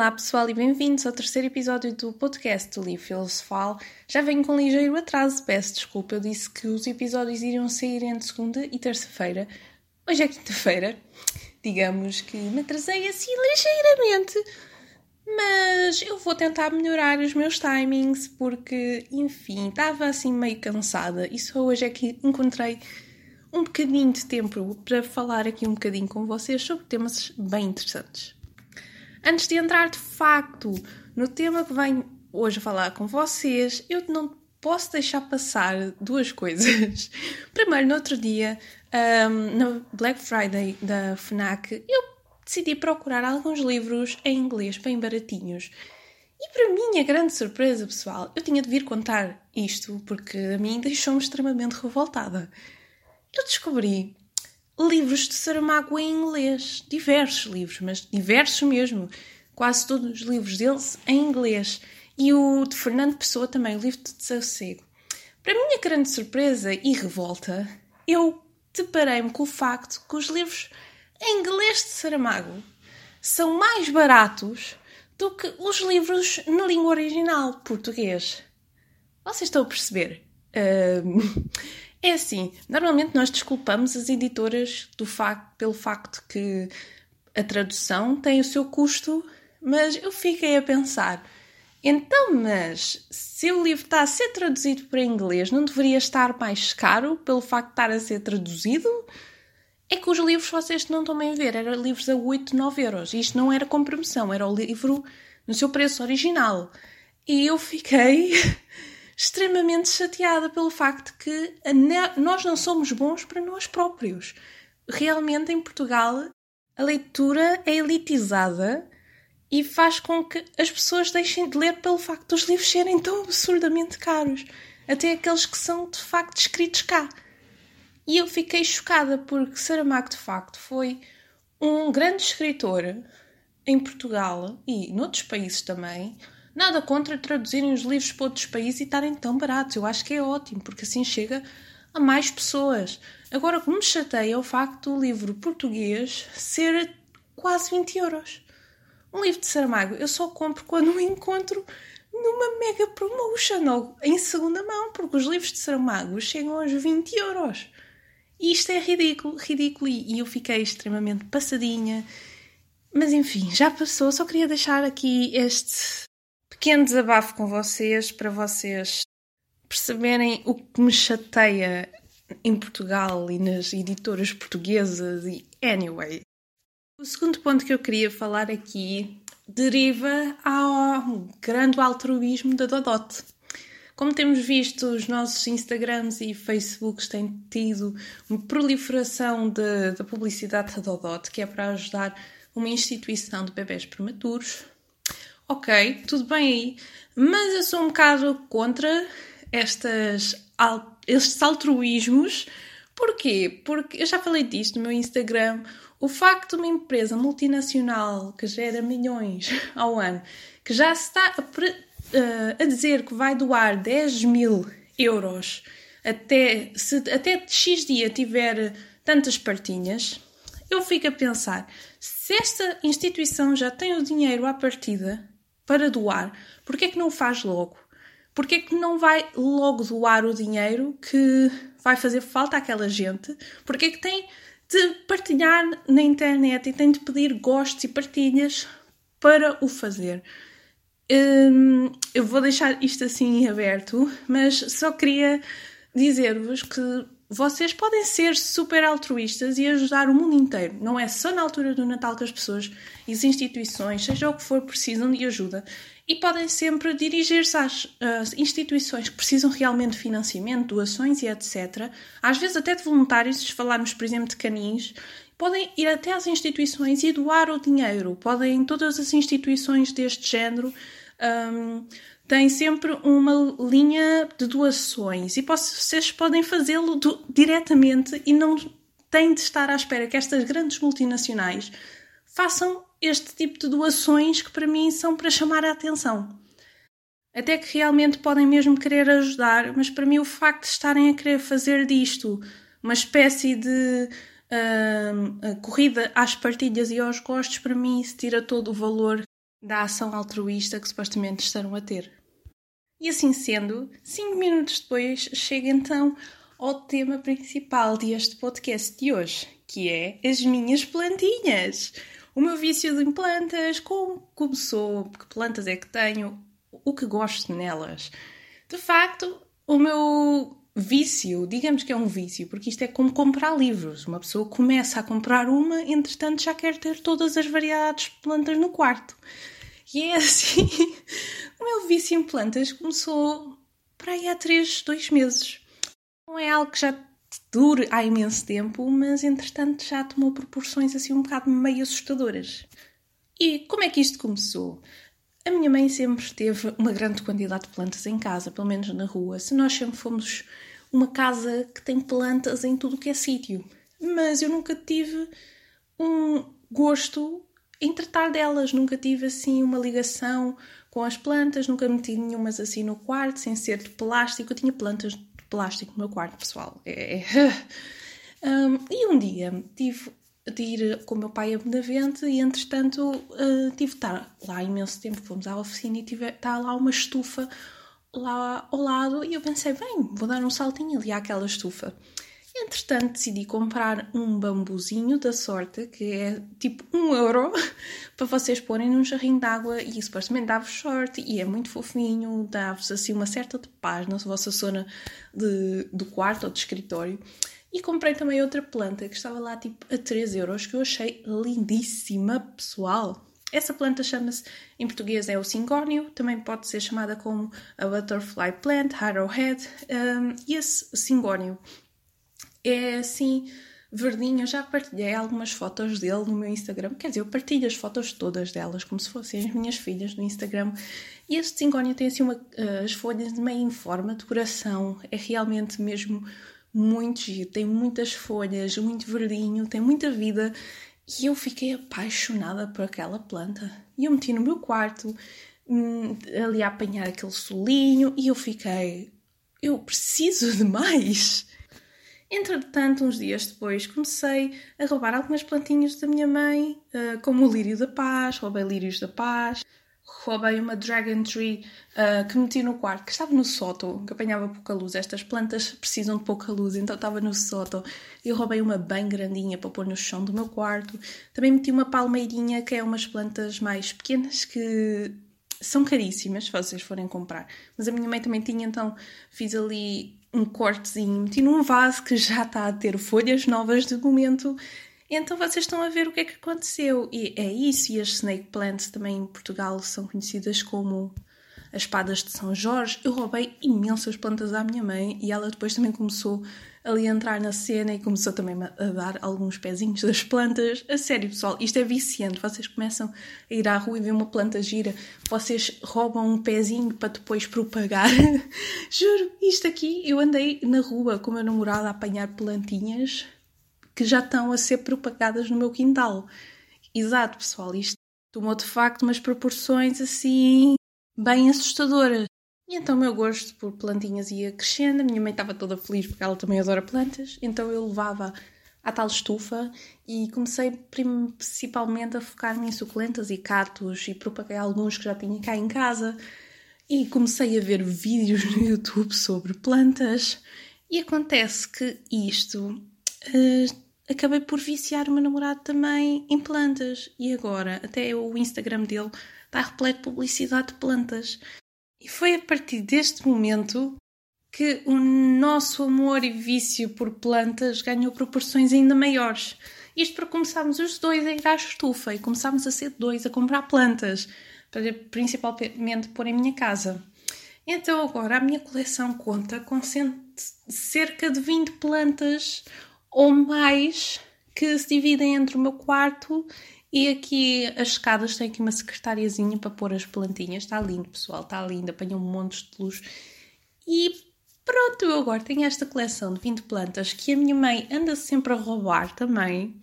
Olá pessoal e bem-vindos ao terceiro episódio do podcast do Livro Filosofal. Já venho com ligeiro atraso, peço desculpa, eu disse que os episódios iriam sair entre segunda e terça-feira. Hoje é quinta-feira, digamos que me atrasei assim ligeiramente, mas eu vou tentar melhorar os meus timings porque, enfim, estava assim meio cansada e só hoje é que encontrei um bocadinho de tempo para falar aqui um bocadinho com vocês sobre temas bem interessantes. Antes de entrar de facto no tema que venho hoje falar com vocês, eu não posso deixar passar duas coisas. Primeiro, no outro dia, um, no Black Friday da FNAC, eu decidi procurar alguns livros em inglês bem baratinhos. E para minha grande surpresa, pessoal, eu tinha de vir contar isto porque a mim deixou-me extremamente revoltada. Eu descobri livros de Saramago em inglês. Diversos livros, mas diversos mesmo. Quase todos os livros deles em inglês. E o de Fernando Pessoa também, o livro de Desassossego. Para minha grande surpresa e revolta, eu deparei-me com o facto que os livros em inglês de Saramago são mais baratos do que os livros na língua original, português. Vocês estão a perceber? Uh, é assim, normalmente nós desculpamos as editoras facto, pelo facto que a tradução tem o seu custo, mas eu fiquei a pensar, então, mas se o livro está a ser traduzido para inglês, não deveria estar mais caro pelo facto de estar a ser traduzido? É que os livros vocês não estão bem a ver, eram livros a 8, 9 euros. Isto não era com promoção, era o livro no seu preço original. E eu fiquei extremamente chateada pelo facto que nós não somos bons para nós próprios. Realmente, em Portugal, a leitura é elitizada e faz com que as pessoas deixem de ler pelo facto dos livros serem tão absurdamente caros, até aqueles que são de facto escritos cá. E eu fiquei chocada porque Saramago, de facto, foi um grande escritor em Portugal e noutros países também Nada contra traduzirem os livros para outros países e estarem tão baratos. Eu acho que é ótimo, porque assim chega a mais pessoas. Agora, o que me chateia é o facto do livro português ser quase 20 euros. Um livro de Saramago eu só compro quando o encontro numa mega promotion ou em segunda mão, porque os livros de Saramago chegam aos 20 euros. E isto é ridículo, ridículo, e eu fiquei extremamente passadinha. Mas enfim, já passou, só queria deixar aqui este pequeno desabafo com vocês para vocês perceberem o que me chateia em Portugal e nas editoras portuguesas e anyway. O segundo ponto que eu queria falar aqui deriva ao grande altruísmo da Dodot. Como temos visto, os nossos Instagrams e Facebooks têm tido uma proliferação da publicidade da Dodot, que é para ajudar uma instituição de bebés prematuros, ok, tudo bem aí, mas eu sou um bocado contra estas, estes altruísmos. Porquê? Porque eu já falei disto no meu Instagram. O facto de uma empresa multinacional que gera milhões ao ano, que já está a, eh, a dizer que vai doar 10 mil euros até, se até X dia tiver tantas partinhas, eu fico a pensar: se esta instituição já tem o dinheiro à partida, para doar, porque é que não faz logo? Porque é que não vai logo doar o dinheiro que vai fazer falta àquela gente? Porque é que tem de partilhar na internet e tem de pedir gostos e partilhas para o fazer? Hum, eu vou deixar isto assim aberto, mas só queria dizer-vos que vocês podem ser super altruístas e ajudar o mundo inteiro. Não é só na altura do Natal que as pessoas e as instituições, seja o que for, precisam de ajuda. E podem sempre dirigir-se às, instituições que precisam realmente de financiamento, doações e etc. Às vezes até de voluntários, se falarmos, por exemplo, de canins, podem ir até às instituições e doar o dinheiro. Podem, todas as instituições deste género, um, tem sempre uma linha de doações e vocês podem fazê-lo diretamente e não têm de estar à espera que estas grandes multinacionais façam este tipo de doações que para mim são para chamar a atenção. Até que realmente podem mesmo querer ajudar, mas para mim o facto de estarem a querer fazer disto uma espécie de uh, corrida às partilhas e aos gostos, para mim isso tira todo o valor da ação altruísta que supostamente estarão a ter. E assim sendo, cinco minutos depois chega então ao tema principal deste podcast de hoje, que é as minhas plantinhas. O meu vício em plantas, como começou, que plantas é que tenho, o que gosto nelas. De facto, o meu vício, digamos que é um vício, porque isto é como comprar livros. Uma pessoa começa a comprar uma, entretanto já quer ter todas as variedades de plantas no quarto. E é assim. o meu vício em plantas começou para aí há 3, 2 meses. Não é algo que já dure há imenso tempo, mas entretanto já tomou proporções assim um bocado meio assustadoras. E como é que isto começou? A minha mãe sempre teve uma grande quantidade de plantas em casa, pelo menos na rua. Se nós sempre fomos uma casa que tem plantas em tudo o que é sítio. Mas eu nunca tive um gosto em tratar delas, nunca tive assim uma ligação com as plantas, nunca meti nenhumas assim no quarto, sem ser de plástico. Eu tinha plantas de plástico no meu quarto, pessoal. É... é. um, e um dia tive de ir com o meu pai a Benavente e, entretanto, uh, tive de estar lá imenso tempo. Fomos à oficina e tive, está lá uma estufa lá ao lado e eu pensei, bem, vou dar um saltinho ali àquela estufa. Entretanto, decidi comprar um bambuzinho da sorte, que é tipo um euro, para vocês porem num jarrinho de água e supostamente dá-vos sorte e é muito fofinho, dá-vos assim uma certa de paz na vossa zona de, do quarto ou de escritório. E comprei também outra planta que estava lá tipo a 3 euros, que eu achei lindíssima, pessoal. Essa planta chama-se, em português é o cingónio, também pode ser chamada como a butterfly plant, arrowhead, um, e esse cingónio é assim verdinho. Eu já partilhei algumas fotos dele no meu Instagram, quer dizer, eu partilho as fotos todas delas como se fossem as minhas filhas no Instagram. E este cingónio tem assim uma, uh, as folhas de meio em forma de coração, é realmente mesmo muito giro, tem muitas folhas, muito verdinho, tem muita vida e eu fiquei apaixonada por aquela planta. E eu meti no meu quarto, hum, ali a apanhar aquele solinho, e eu fiquei. Eu preciso de mais! Entretanto, uns dias depois, comecei a roubar algumas plantinhas da minha mãe, eh, como o lírio da paz, roubei lírios da paz, roubei uma Dragon Tree uh, que meti no quarto, que estava no sótão, que apanhava pouca luz. Estas plantas precisam de pouca luz, então estava no sótão. Eu roubei uma bem grandinha para pôr no chão do meu quarto. Também meti uma palmeirinha, que é umas plantas mais pequenas que são caríssimas se vocês forem comprar. Mas a minha mãe também tinha, então fiz ali um cortezinho, meti num vaso que já está a ter folhas novas de momento então vocês estão a ver o que é que aconteceu. E é isso, e as snake plants também em Portugal são conhecidas como as espadas de São Jorge. Eu roubei imensas plantas à minha mãe e ela depois também começou ali a entrar na cena e começou também a dar alguns pezinhos das plantas. A sério, pessoal, isto é viciante. Vocês começam a ir à rua e ver uma planta gira, vocês roubam um pezinho para depois propagar. Juro, isto aqui, eu andei na rua com o meu namorado a apanhar plantinhas que já estão a ser propagadas no meu quintal. Exato, pessoal, isto tomou de facto umas proporções assim bem assustadoras. E então o meu gosto por plantinhas ia crescendo, a minha mãe estava toda feliz porque ela também adora plantas, então eu levava à tal estufa e comecei principalmente a focar-me em suculentas e catos e propaguei alguns que já tinha cá em casa e comecei a ver vídeos no YouTube sobre plantas e acontece que isto uh, acabei por viciar o meu namorado também em plantas. E agora, até o Instagram dele está repleto de publicidade de plantas. E foi a partir deste momento que o nosso amor e vício por plantas ganhou proporções ainda maiores. Isto para começarmos os dois a ir à estufa e começámos a ser dois a comprar plantas, para principalmente pôr em minha casa. Então agora a minha coleção conta com cerca de 20 plantas ou mais que se dividem entre o meu quarto e aqui as escadas têm aqui uma secretariazinha para pôr as plantinhas. Está lindo, pessoal, está lindo, apanhou um monte de luz. E pronto, eu agora tenho esta coleção de 20 plantas que a minha mãe anda sempre a roubar também,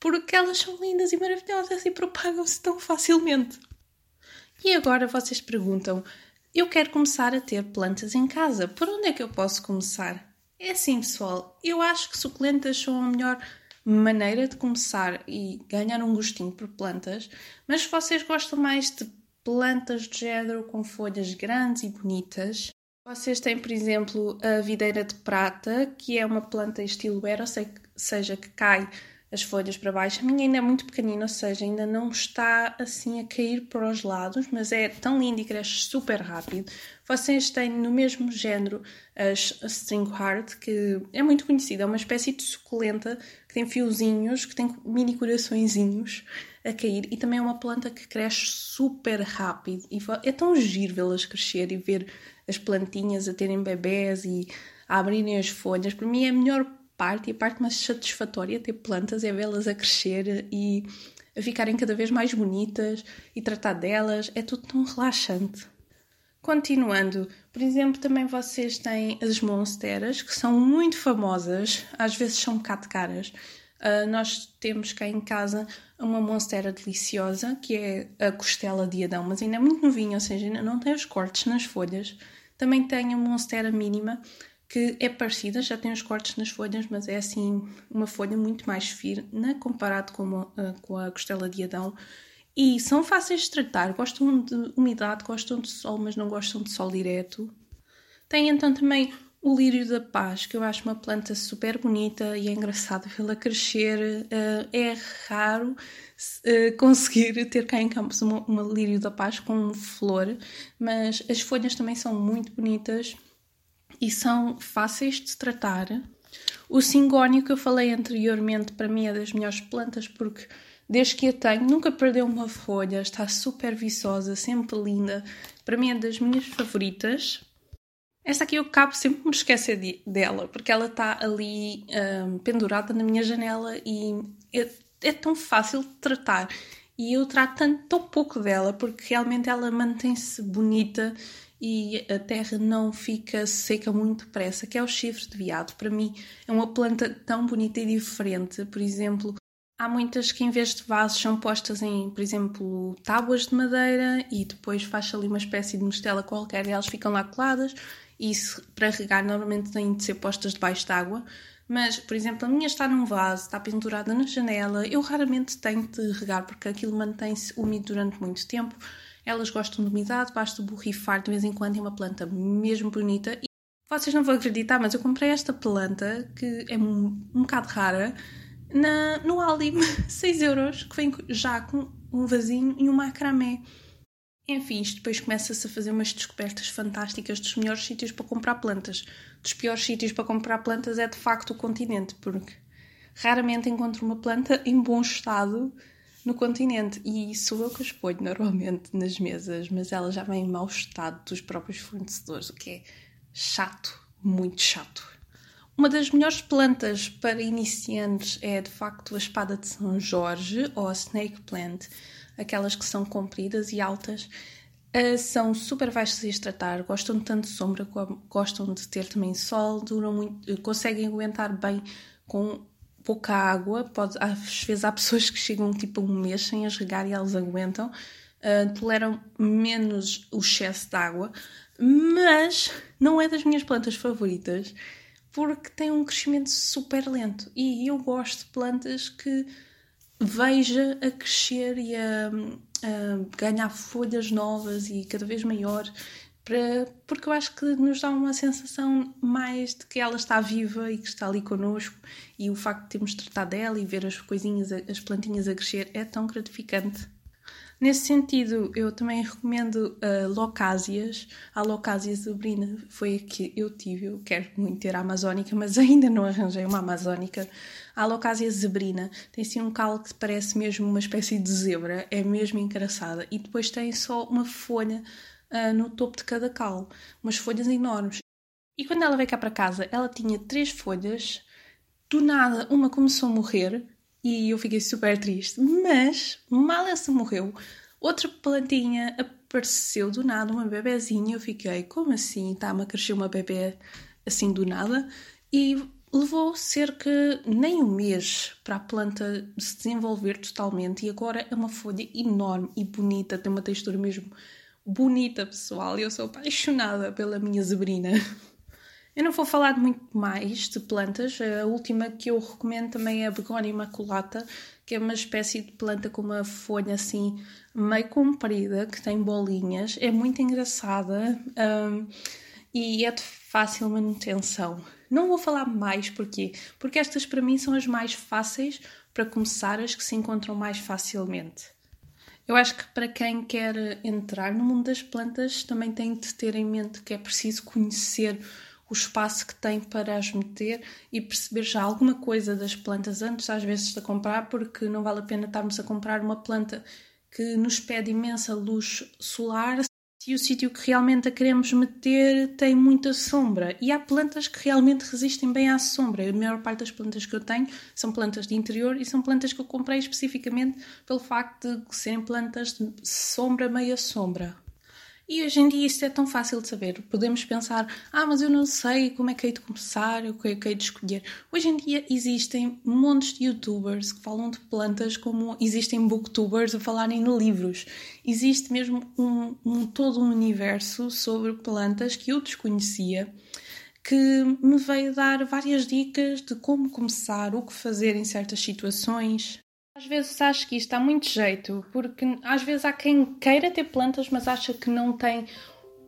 porque elas são lindas e maravilhosas e propagam-se tão facilmente. E agora vocês perguntam: eu quero começar a ter plantas em casa, por onde é que eu posso começar? É assim, pessoal, eu acho que suculentas são a melhor maneira de começar e ganhar um gostinho por plantas, mas se vocês gostam mais de plantas de género com folhas grandes e bonitas, vocês têm, por exemplo, a videira de prata, que é uma planta estilo era, ou seja, que cai as folhas para baixo. A minha ainda é muito pequenina, ou seja, ainda não está assim a cair para os lados, mas é tão linda e cresce super rápido. Vocês têm no mesmo género as String Heart, que é muito conhecida, é uma espécie de suculenta que tem fiozinhos, que tem mini coraçõezinhos a cair e também é uma planta que cresce super rápido e é tão giro vê-las crescer e ver as plantinhas a terem bebés e a abrirem as folhas. Para mim é a melhor parte e a parte mais satisfatória ter plantas é vê-las a crescer e a ficarem cada vez mais bonitas e tratar delas. É tudo tão relaxante. Continuando, por exemplo, também vocês têm as monsteras, que são muito famosas, às vezes são um bocado caras. Uh, nós temos cá em casa uma monstera deliciosa, que é a costela de Adão, mas ainda é muito novinha, ou seja, ainda não tem os cortes nas folhas. Também tem a monstera mínima, que é parecida, já tem os cortes nas folhas, mas é assim uma folha muito mais firme comparado com, uma, uh, com a costela de Adão. E são fáceis de tratar, gostam de umidade, gostam de sol, mas não gostam de sol direto. Tem então também o lírio da paz, que eu acho uma planta super bonita e é engraçado vê-la crescer. Uh, é raro uh, conseguir ter cá em Campos uma, uma lírio da paz com flor, mas as folhas também são muito bonitas e são fáceis de tratar. O cingónio que eu falei anteriormente, para mim é das melhores plantas porque desde que a tenho nunca perdeu uma folha, está super viçosa, sempre linda. Para mim é das minhas favoritas. Esta aqui eu acabo sempre me esquecer de, dela, porque ela está ali um, pendurada na minha janela e é, é, tão fácil de tratar. E eu trato tanto, tão pouco dela, porque realmente ela mantém-se bonita e a terra não fica seca muito depressa, que é o chifre de veado. Para mim é uma planta tão bonita e diferente. Por exemplo, há muitas que em vez de vasos são postas em, por exemplo, tábuas de madeira e depois faz ali uma espécie de mostela qualquer e elas ficam lá coladas. E isso, para regar normalmente têm de ser postas debaixo d'água. Mas, por exemplo, a minha está num vaso, está pendurada na janela. Eu raramente tenho de regar porque aquilo mantém-se úmido durante muito tempo. Elas gostam de umidade, basta borrifar de vez em quando. É uma planta mesmo bonita. E vocês não vão acreditar, mas eu comprei esta planta, que é um, um bocado rara, na, no Aldi, 6 euros, que vem já com um vasinho e um macramé. Enfim, isto depois começa-se a fazer umas descobertas fantásticas dos melhores sítios para comprar plantas. Dos piores sítios para comprar plantas é de facto o continente, porque raramente encontro uma planta em bom estado no continente. E sou eu que as ponho normalmente nas mesas, mas ela já vem em mau estado dos próprios fornecedores, o que é chato, muito chato. Uma das melhores plantas para iniciantes é de facto a espada de São Jorge ou a snake plant, aquelas que são compridas e altas. Uh, são super fáceis de tratar, gostam de tanto sombra, gostam de ter também sol, duram muito, conseguem aguentar bem com pouca água, pode, às vezes há pessoas que chegam tipo um mês sem as regar e elas aguentam, uh, toleram menos o excesso de água, mas não é das minhas plantas favoritas porque tem um crescimento super lento. E eu gosto de plantas que veja a crescer e a, a ganhar folhas novas e cada vez maior para, porque eu acho que nos dá uma sensação mais de que ela está viva e que está ali connosco e o facto de termos tratado dela e ver as coisinhas, as plantinhas a crescer é tão gratificante. Nesse sentido, eu também recomendo uh, locásias. A locásia zebrina foi a que eu tive. Eu quero muito ter a amazónica, mas ainda não arranjei uma amazónica. A locásia zebrina tem assim um calo que parece mesmo uma espécie de zebra. É mesmo engraçada. E depois tem só uma folha uh, no topo de cada calo. Umas folhas enormes. E quando ela veio cá para casa, ela tinha três folhas. Do nada, uma começou a morrer e eu fiquei super triste. Mas, mal essa morreu, outra plantinha apareceu do nada, uma bebezinha. Eu fiquei, como assim? Está-me a crescer uma bebê assim do nada? E levou cerca nem um mês para a planta se desenvolver totalmente. E agora é uma folha enorme e bonita, tem uma textura mesmo bonita, pessoal. Eu sou apaixonada pela minha zebrina. Eu não vou falar muito mais de plantas. A última que eu recomendo também é a Begonia imaculata, que é uma espécie de planta com uma folha assim meio comprida, que tem bolinhas. É muito engraçada um, e é de fácil manutenção. Não vou falar mais porquê? Porque estas para mim são as mais fáceis para começar, as que se encontram mais facilmente. Eu acho que para quem quer entrar no mundo das plantas também tem de ter em mente que é preciso conhecer o espaço que tem para as meter e perceber já alguma coisa das plantas antes, às vezes, de comprar, porque não vale a pena estarmos a comprar uma planta que nos pede imensa luz solar se o sítio que realmente a queremos meter tem muita sombra. E há plantas que realmente resistem bem à sombra. A maior parte das plantas que eu tenho são plantas de interior e são plantas que eu comprei especificamente pelo facto de serem plantas de sombra, meia sombra. E hoje em dia isto é tão fácil de saber. Podemos pensar, ah, mas eu não sei como é que hei de começar, o que é que hei de escolher. Hoje em dia existem montes de youtubers que falam de plantas como existem booktubers a falarem de livros. Existe mesmo um, um todo um universo sobre plantas que eu desconhecia que me veio dar várias dicas de como começar, o que fazer em certas situações. Às vezes acho que isto dá muito jeito, porque às vezes há quem queira ter plantas, mas acha que não tem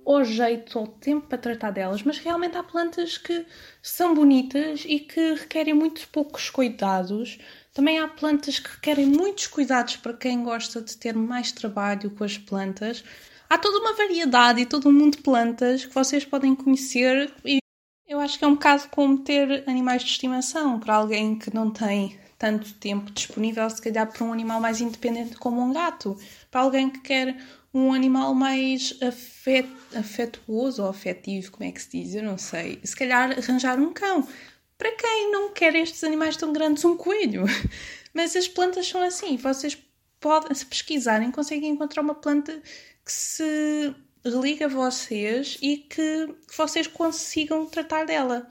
o jeito ou tempo para tratar delas, mas realmente há plantas que são bonitas e que requerem muito poucos cuidados. Também há plantas que requerem muitos cuidados para quem gosta de ter mais trabalho com as plantas. Há toda uma variedade e todo um mundo de plantas que vocês podem conhecer e eu acho que é um bocado como ter animais de estimação para alguém que não tem tanto tempo disponível, se calhar, para um animal mais independente como um gato. Para alguém que quer um animal mais afet, afetuoso ou afetivo, como é que se diz? Eu não sei. Se calhar arranjar um cão. Para quem não quer estes animais tão grandes, um coelho. Mas as plantas são assim. Vocês podem, se pesquisarem, conseguem encontrar uma planta que se liga a vocês e que, que vocês consigam tratar dela.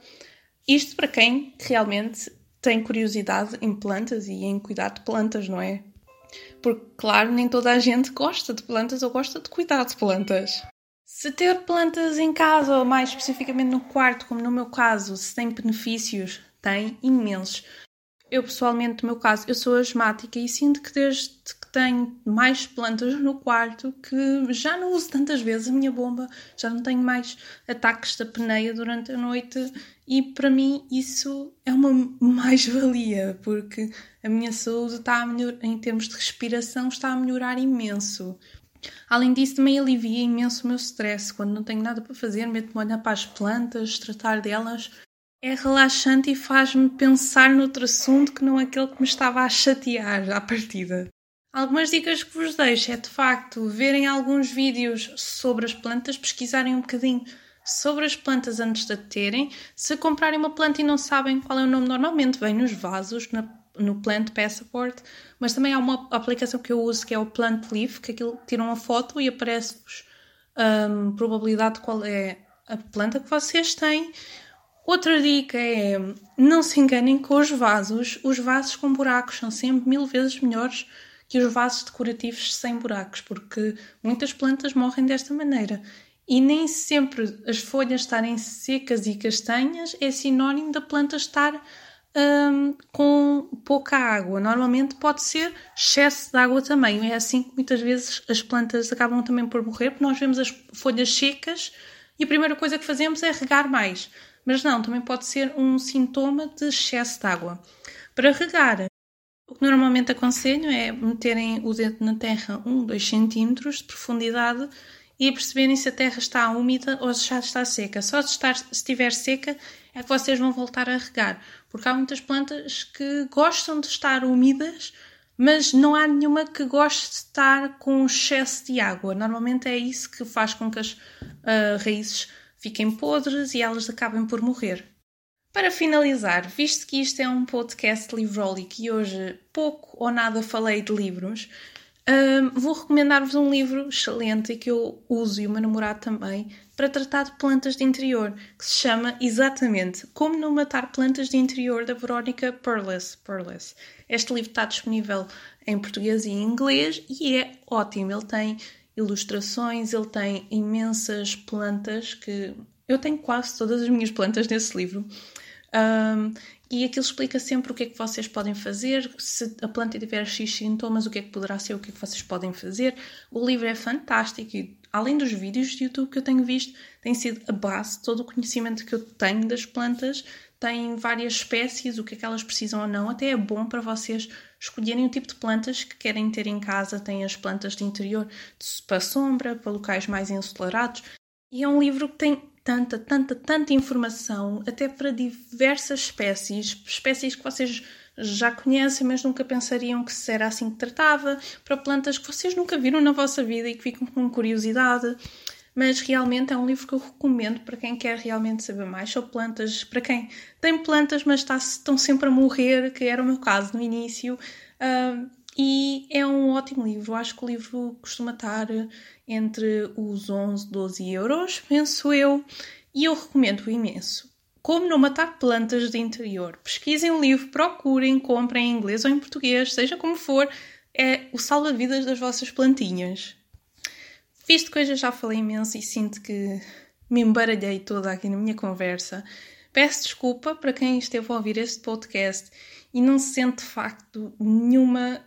Isto para quem realmente tem curiosidade em plantas e em cuidar de plantas, não é? Porque, claro, nem toda a gente gosta de plantas ou gosta de cuidar de plantas. Se ter plantas em casa, ou mais especificamente no quarto, como no meu caso, se tem benefícios, tem imensos. Eu, pessoalmente, no meu caso, eu sou asmática e sinto que desde tenho mais plantas no quarto, que já não uso tantas vezes a minha bomba, já não tenho mais ataques da peneia durante a noite e para mim isso é uma mais-valia, porque a minha saúde está a melhorar, em termos de respiração, está a melhorar imenso. Além disso, também alivia imenso o meu stress. Quando não tenho nada para fazer, meto-me a olhar para as plantas, tratar delas é relaxante e faz-me pensar noutro assunto que não aquele que me estava a chatear à partida. Algumas dicas que vos deixo é de facto verem alguns vídeos sobre as plantas, pesquisarem um bocadinho sobre as plantas antes de terem. Se comprarem uma planta e não sabem qual é o nome, normalmente vem nos vasos, na, no Plant Passport, mas também há uma aplicação que eu uso que é o Plant Leaf, que aquilo tira uma foto e aparece-vos a um, probabilidade de qual é a planta que vocês têm Outra dica é não se enganem com os vasos. Os vasos com buracos são sempre mil vezes melhores que os vasos decorativos sem buracos, porque muitas plantas morrem desta maneira. E nem sempre as folhas estarem secas e castanhas é sinónimo da planta estar hum, com pouca água. Normalmente pode ser excesso de água também. É assim que muitas vezes as plantas acabam também por morrer, porque nós vemos as folhas secas e a primeira coisa que fazemos é regar mais. Mas não, também pode ser um sintoma de excesso de água. Para regar, o que normalmente aconselho é meterem o dedo na terra 1, 2 centímetros de profundidade e perceberem se a terra está úmida ou se já está seca. Só se, estar, se estiver seca é que vocês vão voltar a regar, porque há muitas plantas que gostam de estar úmidas, mas não há nenhuma que goste de estar com excesso de água. Normalmente é isso que faz com que as uh, raízes fiquem podres e elas acabem por morrer. Para finalizar, visto que isto é um podcast livrólico e hoje pouco ou nada falei de livros, um, vou recomendar-vos um livro excelente e que eu uso e o meu namorado também para tratar de plantas de interior, que se chama exatamente Como Não Matar Plantas de Interior da Verónica Perles. Perles. Este livro está disponível em português e em inglês e é ótimo. Ele tem ilustrações, ele tem imensas plantas que Eu tenho quase todas as minhas plantas nesse livro. Um, e aquilo explica sempre o que é que vocês podem fazer, se a planta tiver X sintomas, o que é que poderá ser, o que é que vocês podem fazer. O livro é fantástico e, além dos vídeos de YouTube que eu tenho visto, tem sido a base de todo o conhecimento que eu tenho das plantas. Tem várias espécies, o que é que elas precisam ou não. Até é bom para vocês escolherem o tipo de plantas que querem ter em casa. Tem as plantas de interior para sombra, para locais mais ensolarados. E é um livro que tem tanta, tanta, tanta informação, até para diversas espécies, espécies que vocês já conhecem, mas nunca pensariam que era assim que tratava, para plantas que vocês nunca viram na vossa vida e que ficam com curiosidade. Mas realmente é um livro que eu recomendo para quem quer realmente saber mais sobre plantas, para quem tem plantas, mas está, estão sempre a morrer, que era o meu caso no início. Uh, e é um ótimo livro. Acho que o livro costuma estar entre os 11 12 euros, penso eu, e eu recomendo imenso. Como não matar plantas de interior? Pesquisem o livro, procurem, comprem em inglês ou em português, seja como for, é o salva-vidas das vossas plantinhas. Visto que hoje já falei imenso e sinto que me embaralhei toda aqui na minha conversa, peço desculpa para quem esteve a ouvir este podcast e não se sente de facto nenhuma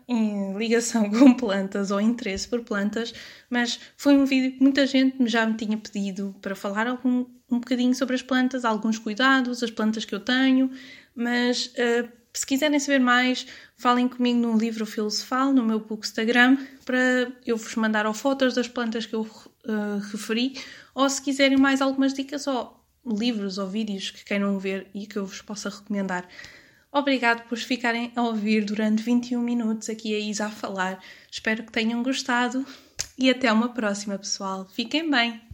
ligação com plantas ou interesse por plantas, mas foi um vídeo que muita gente já me tinha pedido para falar algum, um bocadinho sobre as plantas, alguns cuidados, as plantas que eu tenho, mas uh, se quiserem saber mais, falem comigo no livro Filosofal, no meu Instagram, para eu vos mandar ou fotos das plantas que eu uh, referi, ou se quiserem mais algumas dicas ou livros ou vídeos que queiram ver e que eu vos possa recomendar. Obrigado por ficarem a ouvir durante 21 minutos aqui a Isa a falar. Espero que tenham gostado e até uma próxima, pessoal. Fiquem bem!